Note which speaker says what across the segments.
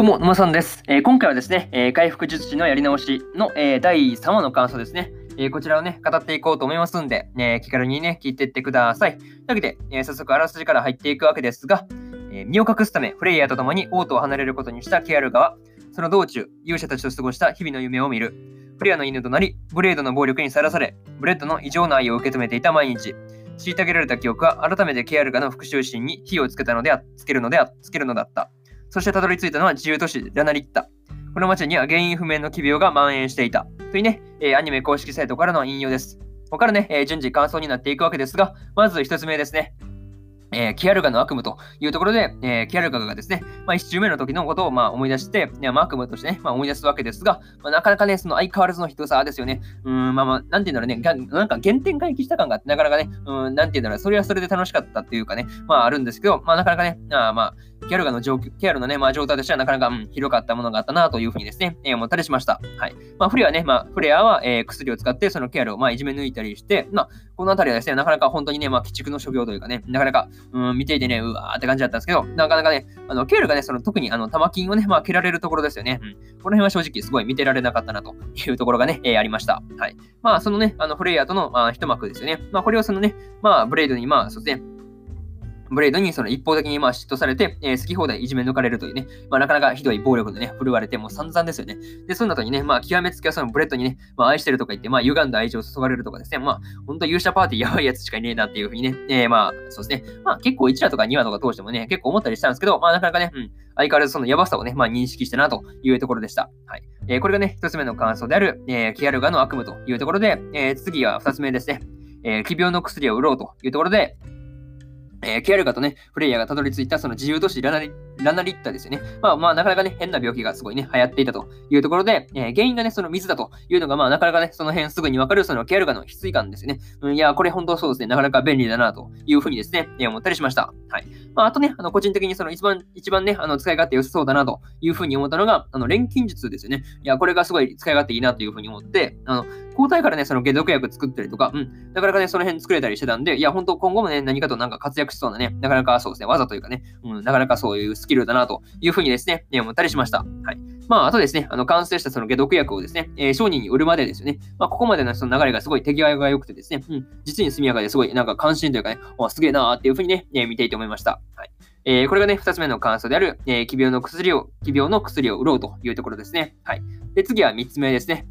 Speaker 1: どうも、沼さんです。えー、今回はですね、えー、回復術士のやり直しの、えー、第3話の感想ですね。えこちらをね、語っていこうと思いますんで、え気軽にね、聞いていってください。というわけで、え早速あらすじから入っていくわけですが、え身を隠すため、フレイヤーと共に王都を離れることにしたケアルガは、その道中、勇者たちと過ごした日々の夢を見る。フレアの犬となり、ブレイドの暴力にさらされ、ブレットの異常な愛を受け止めていた毎日。虐げられた記憶は改めてケアルガの復讐心に火をつけたのであ、つけるのであ、つけるのだった。そしてたどり着いたのは自由都市ラナリッタ。この町には原因不明の奇病が蔓延していた。というね、えー、アニメ公式サイトからの引用です。ここからね、えー、順次感想になっていくわけですが、まず一つ目ですね。えー、キアルガの悪夢というところで、えー、キアルガがですね、まあ、一周目の時のことをまあ思い出して、まあ、悪夢としてね、まあ、思い出すわけですが、まあ、なかなかね、その相変わらずの人さですよね。うん、まあまあ、なんていうんだろうね、なんか原点回帰した感があって、なかなかね、うん、なんていうんだろう、それはそれで楽しかったっていうかね、まああるんですけど、まあなかなかね、あまあ、キャルガの状況、キャルのね、まあ、状態としてはなかなか、うん、広かったものがあったなというふうにですね、えー、思ったりしました。はい。まあ、フレアね、まあ、フレアは、えー、薬を使って、そのキャルを、まあ、いじめ抜いたりして、まあ、このあたりはですね、なかなか本当にね、まあ、鬼畜の所業というかね、なかなか、うん、見ていてね、うわーって感じだったんですけど、なかなかね、あの、ケールがね、その特にあの、玉金をね、まあ、蹴られるところですよね。うん。この辺は正直すごい見てられなかったなというところがね、えー、ありました。はい。まあ、そのね、あの、フレイヤーとの、まあ、一幕ですよね。まあ、これをそのね、まあ、ブレイドに、まあ、そうですね、ブレイドにその一方的にまあ嫉妬されて、えー、好き放題いじめ抜かれるというね、まあ、なかなかひどい暴力でね、振るわれて、もう散々ですよね。で、その後にね、まあ、極めつきはそのブレットにね、まあ、愛してるとか言って、まあ、歪んだ愛情を注がれるとかですね、まあ、ほんと勇者パーティーやばいやつしかいねえなっていうふうにね、えー、まあ、そうですね、まあ、結構1話とか2話とか通してもね、結構思ったりしたんですけど、まあ、なかなかね、うん、相変わらずそのやばさをね、まあ、認識したなというところでした。はい。えー、これがね、一つ目の感想である、えー、ケアルガの悪夢というところで、えー、次は二つ目ですね。えー、奇病の薬を売ろうというところで、えー、ケアルガとね、フレイヤーがたどり着いたその自由都市ラナリラナリッタですよね。まあまあ、なかなかね、変な病気がすごいね、流行っていたというところで、えー、原因がね、その水だというのが、まあなかなかね、その辺すぐにわかるそのケアルガの翡翠感ですよね。うん、いや、これ本当そうですね、なかなか便利だなというふうにですね、えー、思ったりしました。はい。まあ、あとね、あの、個人的にその一番、一番ね、あの、使い勝手良さそうだなというふうに思ったのが、あの、錬金術ですよね。いや、これがすごい使い勝手いいなというふうに思って、あの、抗体からね、その解毒薬作ったりとか、うん、なかなかね、その辺作れたりしてたんで、いや、本当今後もね、何かとなんか活躍しそうなね、なかなかそうですね、技というかね、うん、なかなかそういうスキルだなというふうにですね、思ったりしました。はい。まあ、あとですね、あの、完成したその解毒薬をですね、えー、商人に売るまでですよね、まあ、ここまでのその流れがすごい手際が良くてですね、うん、実に速やかですごいなんか関心というかね、すげえなーっていうふうにね、えー、見ていて思いました。はい。えー、これがね、二つ目の感想である、えー、奇病の薬を、奇病の薬を売ろうというところですね。はい。で、次は三つ目ですね。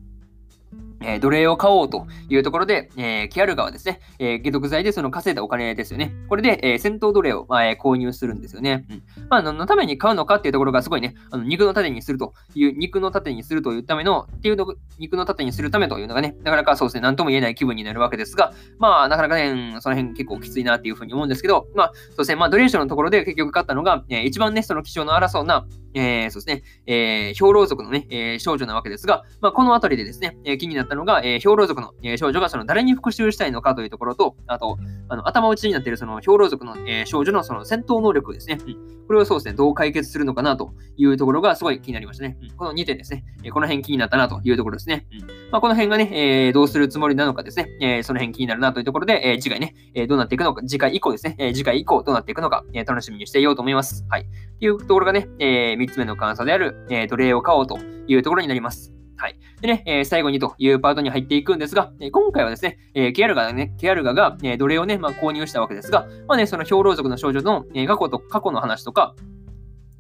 Speaker 1: えー、奴隷を買おうというところで、えー、キアルガはですね、えー、解毒剤でその稼いだお金ですよね。これで、えー、戦闘奴隷を、まあえ、購入するんですよね。うん。まあ、何のために買うのかっていうところがすごいね、あの肉の盾にするという、肉の盾にするというための、っていうの、肉の盾にするためというのがね、なかなかそうですね、なんとも言えない気分になるわけですが、まあ、なかなかね、その辺結構きついなっていうふうに思うんですけど、まあ、そうですね、まあ、奴隷賞のところで結局勝ったのが、えー、一番ね、その気象の荒そうな、えー、そうですね、えー、兵糧族のね、えー、少女なわけですが、まあ、このあたりでですね、えー、気になったのが、えー、兵糧族の、えー、少女がその誰に復讐したいのかというところと、あと、あの頭打ちになっているその兵糧族の、えー、少女のその戦闘能力ですね、うん。これをそうですね、どう解決するのかなというところがすごい気になりましたね。うん、この2点ですね、えー、この辺気になったなというところですね。うんまあ、この辺がね、えー、どうするつもりなのかですね、えー、その辺気になるなというところで、えー、次回ね、えー、どうなっていくのか、次回以降ですね、えー、次回以降どうなっていくのか、えー、楽しみにしていようと思います。はい。というところがね、えー、3つ目の感想である、えー、奴隷を買おうというところになります。はい。でね、えー、最後にというパートに入っていくんですが、えー、今回はですね、えー、ケアルガがね、ケアルガが、えー、奴隷をね、まあ、購入したわけですが、まあね、その兵糧族の少女の、えー、過去と、過去の話とか、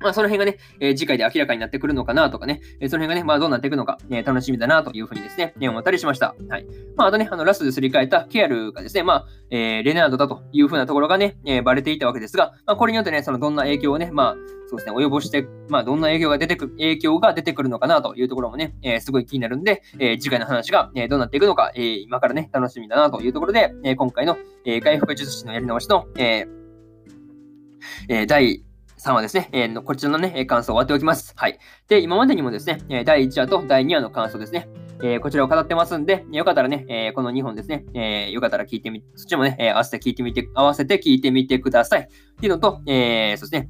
Speaker 1: まあ、その辺がね、えー、次回で明らかになってくるのかなとかね、えー、その辺がね、まあ、どうなっていくのか、ね、楽しみだなというふうにですね、思ったりしました。はい。まあ、あとね、あの、ラストですり替えたケアルがですね、まあ、えー、レナードだというふうなところがね、えー、バレていたわけですが、まあ、これによってね、そのどんな影響をね、まあ、そうですね、及ぼして、まあ、どんな影響が出てく、影響が出てくるのかなというところもね、えー、すごい気になるんで、えー、次回の話が、えー、どうなっていくのか、えー、今からね、楽しみだなというところで、えー、今回の、えー、回復術師のやり直しの、えーえー、第さんはですね、えー、こちらのね、感想を終わっておきます。はい。で、今までにもですね、第1話と第2話の感想ですね、えー、こちらを語ってますんで、よかったらね、えー、この2本ですね、えー、よかったら聞いてみ、そっちもね、え合わせて聞いてみて、合わせて聞いてみてください。っていうのと、えー、そしてね、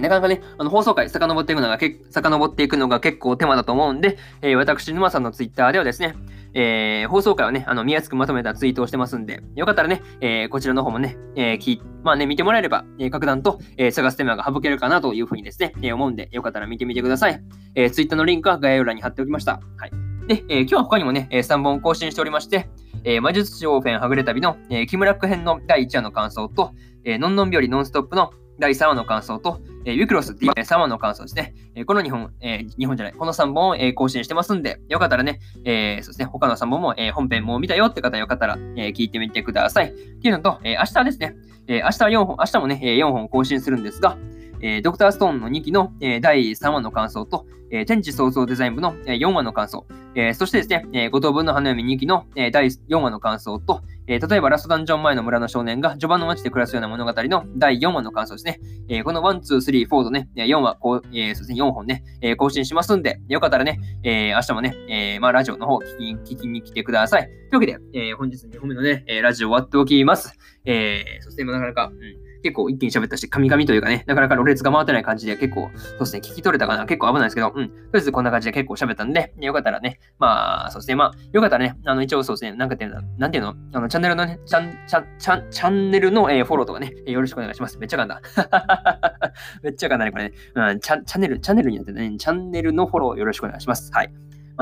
Speaker 1: なかなかね、あの放送回遡っていくのがけ、遡っていくのが結構手間だと思うんで、えー、私、沼さんのツイッターではですね、えー、放送回をね、あの見やすくまとめたツイートをしてますんで、よかったらね、えー、こちらの方もね、えー、きまあね、見てもらえれば、えー、格段と、えー、探す手間が省けるかなというふうにですね、えー、思うんで、よかったら見てみてください。えー、ツイッターのリンクは概要欄に貼っておきました。はい。で、えー、今日は他にもね、3本更新しておりまして、えー、魔術師オーフェンはぐれ旅の、えー、キムラック編の第1話の感想と、えー、のんのんびよりノンストップの第3話の感想と、えー、ウィクロス D3 話の感想ですね。えー、この2本、えー、2本じゃない、この3本を、えー、更新してますんで、よかったらね、えー、そうですね、他の3本も、えー、本編も見たよって方よかったら、えー、聞いてみてください。っていうのと、えー、明日ですね、えー、明日は4本、明日もね、4本更新するんですが、えー、ドクターストーンの2期の、えー、第3話の感想と、えー、天地創造デザイン部の、えー、4話の感想、えー、そしてですね、えー、五等分の花嫁2期の、えー、第4話の感想と、えー、例えばラストダンジョン前の村の少年が序盤の街で暮らすような物語の第4話の感想ですね。えー、この1、2、3、4とね、4話、こうえー、そうですね、4本ね、えー、更新しますんで、よかったらね、えー、明日もね、えー、まあ、ラジオの方聞き聞きに来てください。というわけで、えー、本日2本目のね、えー、ラジオ終わっておきます。えー、そして今なかなか、うん結構一気に喋ったし、神々というかね、なかなかろれつが回ってない感じで結構、そうですね、聞き取れたかな結構危ないですけど、うん。とりあえずこんな感じで結構喋ったんで、よかったらね、まあ、そうですね、まあ、よかったらね、あの、一応そうですね、なんかていうの、なんていうの、あの、チャンネルのね、チャン、チャン、チャン、チャンネルの、えー、フォローとかね、よろしくお願いします。めっちゃ簡単。めっちゃ簡単ね、これね。うん、チャン、チャンネル、チャンネルになってね、チャンネルのフォローよろしくお願いします。はい。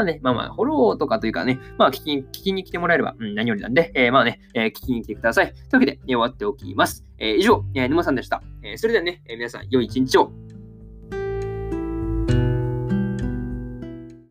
Speaker 1: まあね、まあまあ、フォローとかというかね、まあ聞きに、聞きに来てもらえれば、うん、何よりなんで、えー、まあね、えー、聞きに来てください。というわけで、終わっておきます。えー、以上、えー、沼さんでした。えー、それではね、えー、皆さん、良い一日を。